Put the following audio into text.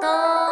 と